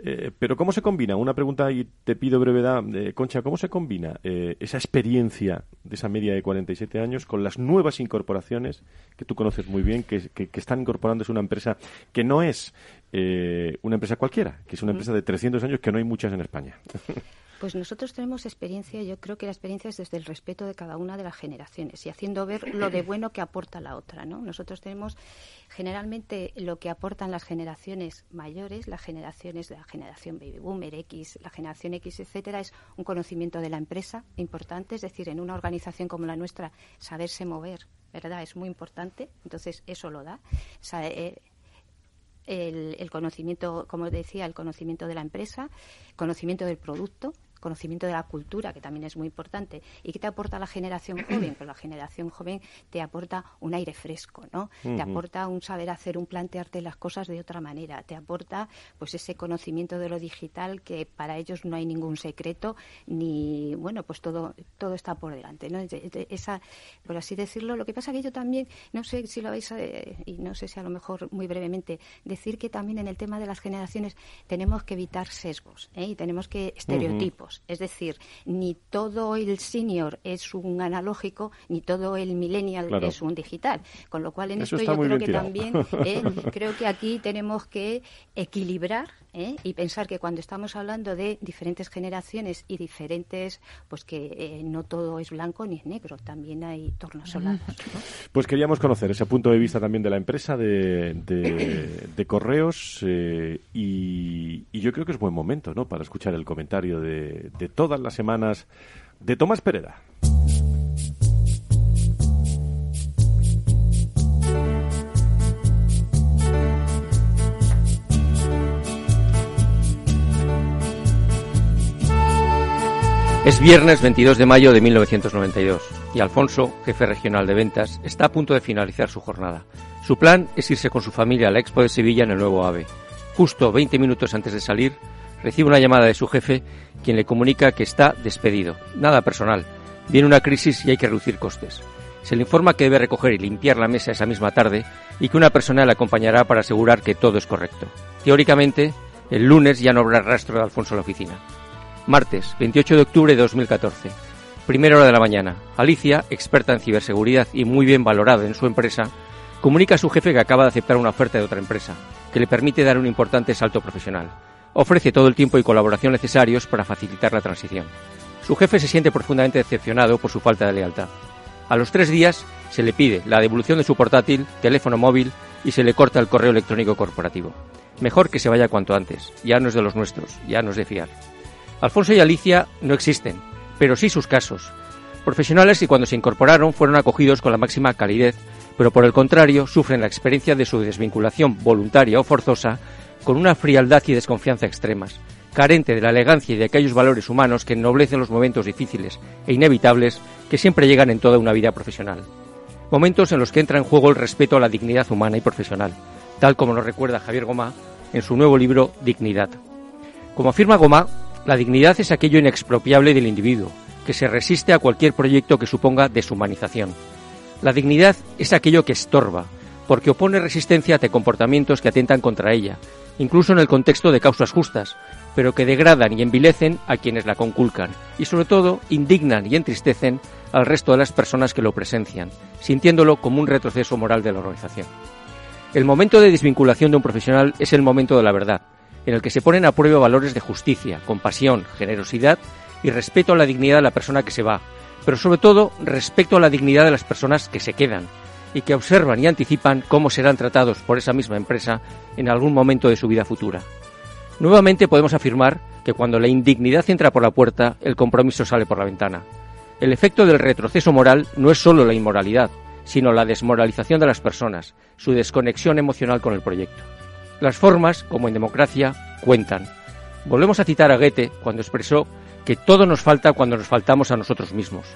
Eh, pero ¿cómo se combina? Una pregunta y te pido brevedad, Concha, ¿cómo se combina esa experiencia de esa media de 47 años con las nuevas incorporaciones que tú conoces muy bien, que, que, que están incorporándose una empresa que no es una empresa cualquiera, que es una empresa de 300 años que no hay muchas en España? [laughs] Pues nosotros tenemos experiencia, yo creo que la experiencia es desde el respeto de cada una de las generaciones y haciendo ver lo de bueno que aporta la otra, ¿no? Nosotros tenemos generalmente lo que aportan las generaciones mayores, las generaciones de la generación baby boomer, X, la generación X, etcétera, es un conocimiento de la empresa importante, es decir, en una organización como la nuestra saberse mover, ¿verdad? Es muy importante, entonces eso lo da. Eh, el, el, conocimiento, como decía, el conocimiento de la empresa, conocimiento del producto, conocimiento de la cultura, que también es muy importante. ¿Y qué te aporta la generación [clears throat] joven? Pues la generación joven te aporta un aire fresco, ¿no? Te aporta un saber hacer, un plantearte las cosas de otra manera. Te aporta pues ese conocimiento de lo digital que para ellos no hay ningún secreto ni, bueno, pues todo, todo está por delante, ¿no? Esa, por así decirlo. Lo que pasa que yo también, no sé si lo vais a, y no sé si a lo mejor muy brevemente, decir que también en el tema de las generaciones tenemos que evitar sesgos ¿eh? y tenemos que estereotipos. Es decir, ni todo el senior es un analógico, ni todo el millennial es un digital. Con lo cual, en esto yo creo que también, [laughs] eh, creo que aquí tenemos que equilibrar ¿eh? y pensar que cuando estamos hablando de diferentes generaciones y diferentes, pues que eh, no todo es blanco ni es negro, también hay tornasolados. Pues queríamos conocer ese punto de vista también de la empresa, de, de, correos, y, y, yo creo que es buen momento ¿no? para escuchar el comentario de, de, todas las semanas de Tomás Pereda. Es viernes 22 de mayo de 1992 y Alfonso, jefe regional de ventas, está a punto de finalizar su jornada. Su plan es irse con su familia a la Expo de Sevilla en el nuevo AVE. Justo 20 minutos antes de salir, recibe una llamada de su jefe, quien le comunica que está despedido. Nada personal. Viene una crisis y hay que reducir costes. Se le informa que debe recoger y limpiar la mesa esa misma tarde y que una persona le acompañará para asegurar que todo es correcto. Teóricamente, el lunes ya no habrá rastro de Alfonso en la oficina. Martes, 28 de octubre de 2014. Primera hora de la mañana. Alicia, experta en ciberseguridad y muy bien valorada en su empresa, comunica a su jefe que acaba de aceptar una oferta de otra empresa, que le permite dar un importante salto profesional. Ofrece todo el tiempo y colaboración necesarios para facilitar la transición. Su jefe se siente profundamente decepcionado por su falta de lealtad. A los tres días se le pide la devolución de su portátil, teléfono móvil y se le corta el correo electrónico corporativo. Mejor que se vaya cuanto antes, ya no es de los nuestros, ya no es de fiar. Alfonso y Alicia no existen, pero sí sus casos. Profesionales que cuando se incorporaron fueron acogidos con la máxima calidez, pero por el contrario sufren la experiencia de su desvinculación voluntaria o forzosa con una frialdad y desconfianza extremas, carente de la elegancia y de aquellos valores humanos que ennoblecen los momentos difíciles e inevitables que siempre llegan en toda una vida profesional. Momentos en los que entra en juego el respeto a la dignidad humana y profesional, tal como nos recuerda Javier Gomá en su nuevo libro Dignidad. Como afirma Gomá, la dignidad es aquello inexpropiable del individuo, que se resiste a cualquier proyecto que suponga deshumanización. La dignidad es aquello que estorba, porque opone resistencia ante comportamientos que atentan contra ella, incluso en el contexto de causas justas, pero que degradan y envilecen a quienes la conculcan, y sobre todo indignan y entristecen al resto de las personas que lo presencian, sintiéndolo como un retroceso moral de la organización. El momento de desvinculación de un profesional es el momento de la verdad, en el que se ponen a prueba valores de justicia, compasión, generosidad y respeto a la dignidad de la persona que se va, pero sobre todo respeto a la dignidad de las personas que se quedan y que observan y anticipan cómo serán tratados por esa misma empresa en algún momento de su vida futura. Nuevamente podemos afirmar que cuando la indignidad entra por la puerta, el compromiso sale por la ventana. El efecto del retroceso moral no es solo la inmoralidad, sino la desmoralización de las personas, su desconexión emocional con el proyecto. Las formas, como en democracia, cuentan. Volvemos a citar a Goethe cuando expresó que todo nos falta cuando nos faltamos a nosotros mismos,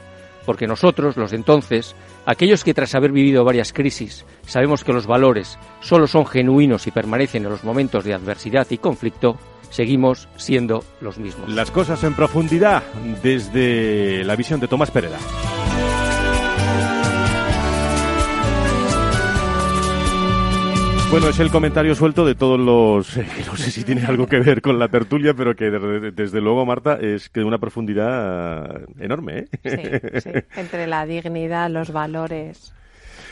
porque nosotros, los de entonces, aquellos que tras haber vivido varias crisis, sabemos que los valores solo son genuinos y permanecen en los momentos de adversidad y conflicto, seguimos siendo los mismos. Las cosas en profundidad desde la visión de Tomás Pereda. Bueno, es el comentario suelto de todos los... no sé si tiene algo que ver con la tertulia, pero que desde, luego, Marta, es que de una profundidad enorme. ¿eh? Sí, sí. Entre la dignidad, los valores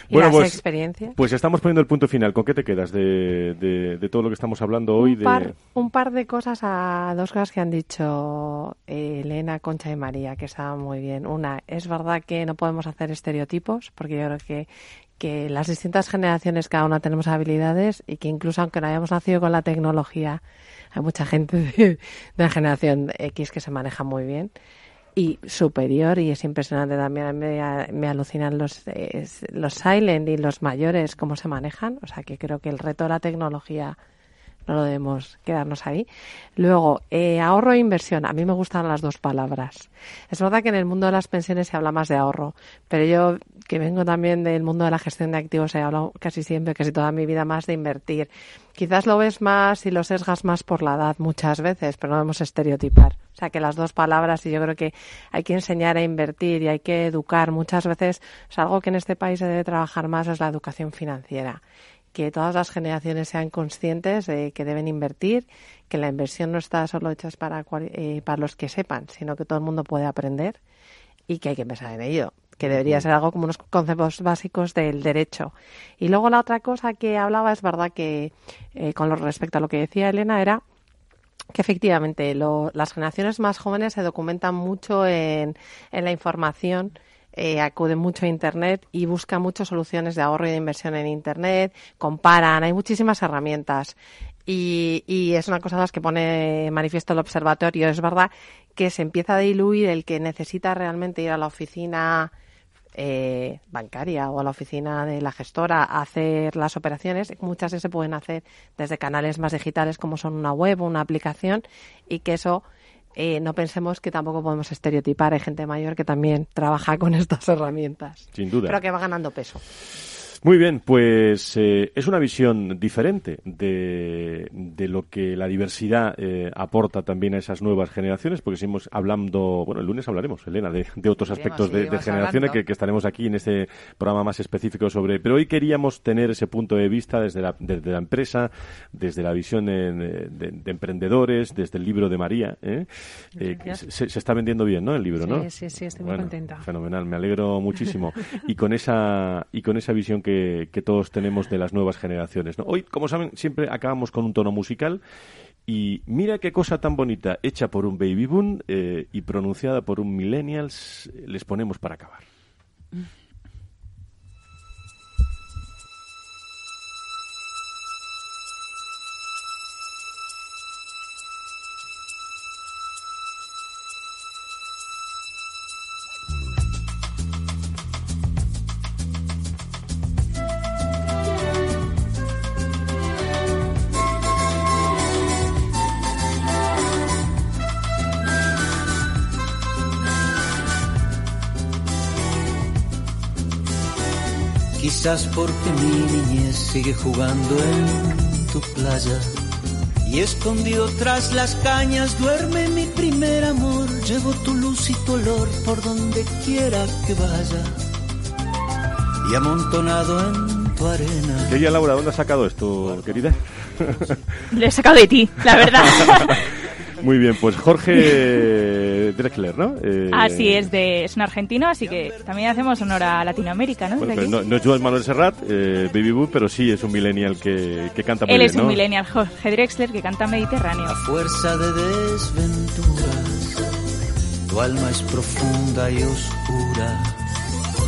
y las pues, experiencias. Pues estamos poniendo el punto final. ¿Con qué te quedas de, de, todo lo que estamos hablando hoy? Un par, un par de cosas a dos cosas que han dicho eh, Elena, Concha y María, que estaban muy bien. Una, es verdad que no podemos hacer estereotipos, porque yo creo que que las distintas generaciones cada una tenemos habilidades y que incluso aunque no hayamos nacido con la tecnología, hay mucha gente [laughs] de, la generación X que se maneja muy bien y superior y es impresionante también me, me alucinan los los silent y los mayores cómo se manejan o sea que creo que el reto de la tecnología no lo debemos quedarnos ahí. Luego, eh, ahorro e inversión. A mí me gustan las dos palabras. Es verdad que en el mundo de las pensiones se habla más de ahorro, pero yo, que vengo también del mundo de la gestión de activos, he hablado casi siempre, casi toda mi vida más de invertir. Quizás lo ves más y lo sesgas más por la edad muchas veces, pero no debemos estereotipar. O sea, que las dos palabras, y yo creo que hay que enseñar a invertir y hay que educar muchas veces, es algo que en este país se debe trabajar más, es la educación financiera que todas las generaciones sean conscientes de que deben invertir, que la inversión no está solo hecha para, eh, para los que sepan, sino que todo el mundo puede aprender y que hay que pensar en ello que debería ser algo como unos conceptos básicos del derecho. Y luego la otra cosa que hablaba es verdad que eh, con respecto a lo que decía Elena era que efectivamente las generaciones más jóvenes se documentan mucho en, en la información eh, acuden mucho a Internet y buscan muchas soluciones de ahorro y de inversión en Internet, comparan, hay muchísimas herramientas. Y, y, es una cosa de las que pone manifiesto el observatorio. Es verdad que se empieza a diluir el que necesita realmente ir a la oficina eh, bancaria o a la oficina de la gestora a hacer las operaciones. Muchas se pueden hacer desde canales más digitales como son una web o una aplicación y que eso eh, no pensemos que tampoco podemos estereotipar. Hay gente mayor que también trabaja con [laughs] estas herramientas. Sin duda. Pero que va ganando peso. Muy bien, pues eh, es una visión diferente de, de, lo que la diversidad eh, aporta también a esas nuevas generaciones, porque seguimos hablando, bueno, el lunes hablaremos, Elena, de, de otros aspectos de, de, generaciones que, que, estaremos aquí en este programa más específico sobre. Pero hoy queríamos tener ese punto de vista desde la, desde la empresa, desde la visión de, emprendedores, desde el libro de María. ¿eh? Se, se, está vendiendo bien, ¿no? El libro, sí, ¿no? Sí, sí, estoy muy contenta. Fenomenal, me alegro muchísimo. [laughs] y con esa y con esa visión que, que todos tenemos de las nuevas generaciones. Hoy, como saben, siempre acabamos con un tono musical. Y mira qué cosa tan bonita, hecha por un baby boom eh, y pronunciada por un millennials, les ponemos para acabar. Quizás porque mi niñez sigue jugando en tu playa. Y escondido tras las cañas duerme mi primer amor. Llevo tu luz y tu olor por donde quiera que vaya. Y amontonado en tu arena. Querida Laura, ¿dónde has sacado esto, querida? Lo he sacado de ti, la verdad. [laughs] Muy bien, pues Jorge Drexler, ¿no? Eh... Así es, de, es un argentino, así que también hacemos honor a Latinoamérica, ¿no? Bueno, no, no, es Joan Manuel Serrat, eh, Baby Boo, pero sí es un millennial que, que canta muy Él bien, es un ¿no? millennial, Jorge Drexler, que canta Mediterráneo. A fuerza de desventuras, tu alma es profunda y oscura.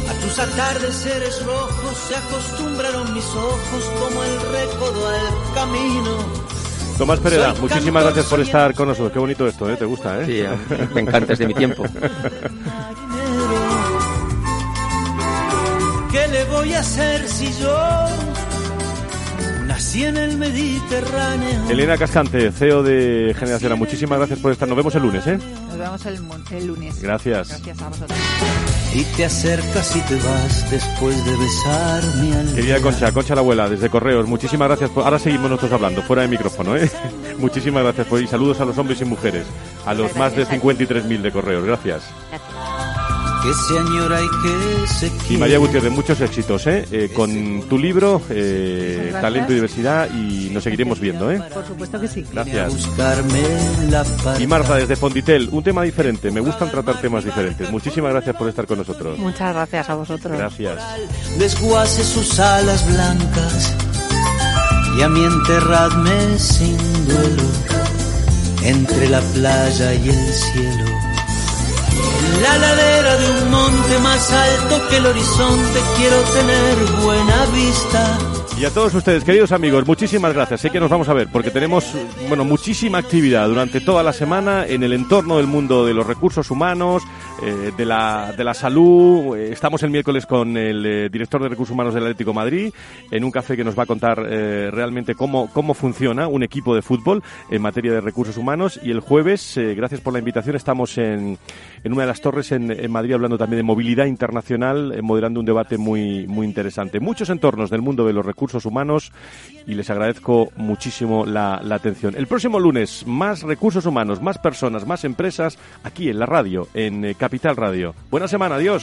A tus atardeceres rojos se acostumbraron mis ojos como el recodo al camino. Tomás Pereda, muchísimas gracias por estar con nosotros. Qué bonito esto, ¿eh? ¿Te gusta, eh? Sí, me encanta, es de mi tiempo. ¿Qué le voy a hacer si yo nací en el Mediterráneo? Elena Cascante, CEO de Generación, muchísimas gracias por estar. Nos vemos el lunes, ¿eh? Nos vemos el, el lunes. Gracias. Gracias a vosotros. Y te acercas y te vas después de besar mi alma. Querida Concha, Concha la abuela, desde Correos, muchísimas gracias. Por... Ahora seguimos nosotros hablando, fuera de micrófono, ¿eh? [laughs] muchísimas gracias por... y saludos a los hombres y mujeres, a los más de 53.000 de Correos. Gracias. Que se añora y que se quiere. Y María Gutiérrez, muchos éxitos, ¿eh? eh con tu libro, eh, Talento y Diversidad, y nos seguiremos viendo, ¿eh? Por supuesto que sí. Gracias. La y Marta, desde Fonditel, un tema diferente. Me gustan tratar temas diferentes. Muchísimas gracias por estar con nosotros. Muchas gracias a vosotros. Gracias. Desguace sus alas blancas y a mí enterradme sin duelo entre la playa y el cielo. La ladera de un monte más alto que el horizonte quiero tener buena vista. Y a todos ustedes, queridos amigos, muchísimas gracias. Sé que nos vamos a ver porque tenemos, bueno, muchísima actividad durante toda la semana en el entorno del mundo de los recursos humanos, eh, de, la, de la salud. Estamos el miércoles con el eh, director de recursos humanos del Atlético Madrid en un café que nos va a contar eh, realmente cómo, cómo funciona un equipo de fútbol en materia de recursos humanos. Y el jueves, eh, gracias por la invitación, estamos en, en una de las torres en, en Madrid hablando también de movilidad internacional, eh, moderando un debate muy, muy interesante. Muchos entornos del mundo de los recursos humanos y les agradezco muchísimo la, la, atención. El próximo lunes, más recursos humanos, más personas, más empresas, aquí en la radio, en eh, Capital Radio. Buena semana, adiós.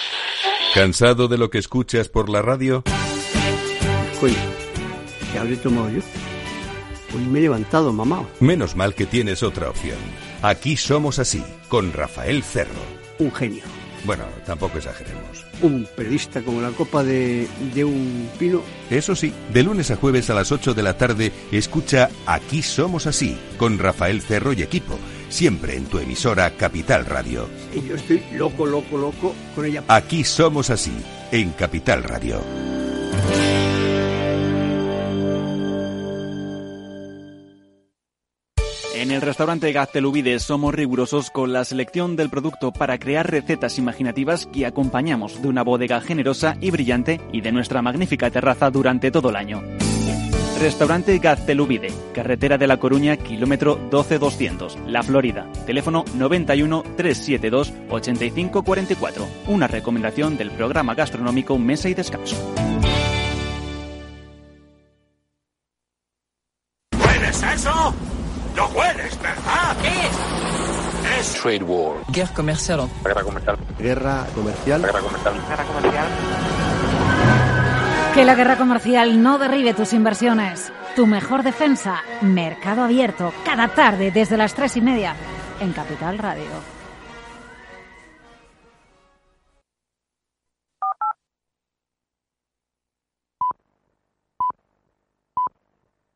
¿Cansado de lo que escuchas por la radio? Oye, ¿qué habré tomado yo? Hoy me he levantado, mamá. Menos mal que tienes otra opción. Aquí somos así, con Rafael Cerro. Un genio. Bueno, tampoco exageremos. Un periodista como la copa de, de un pino. Eso sí, de lunes a jueves a las 8 de la tarde, escucha Aquí somos así, con Rafael Cerro y equipo, siempre en tu emisora Capital Radio. Y yo estoy loco, loco, loco con ella. Aquí somos así, en Capital Radio. En el restaurante Gaztelubides somos rigurosos con la selección del producto para crear recetas imaginativas que acompañamos de una bodega generosa y brillante y de nuestra magnífica terraza durante todo el año. Restaurante Gaztelubide, carretera de La Coruña, kilómetro 12200, La Florida. Teléfono 91 372 8544. Una recomendación del programa gastronómico Mesa y Descanso. ¿Hueles eso? ¿Lo hueles, verdad? ¿Qué es? Trade war. Guerra comercial. Guerra comercial. Guerra comercial. Guerra comercial. Guerra comercial. Que la guerra comercial no derribe tus inversiones. Tu mejor defensa, Mercado Abierto, cada tarde desde las tres y media en Capital Radio.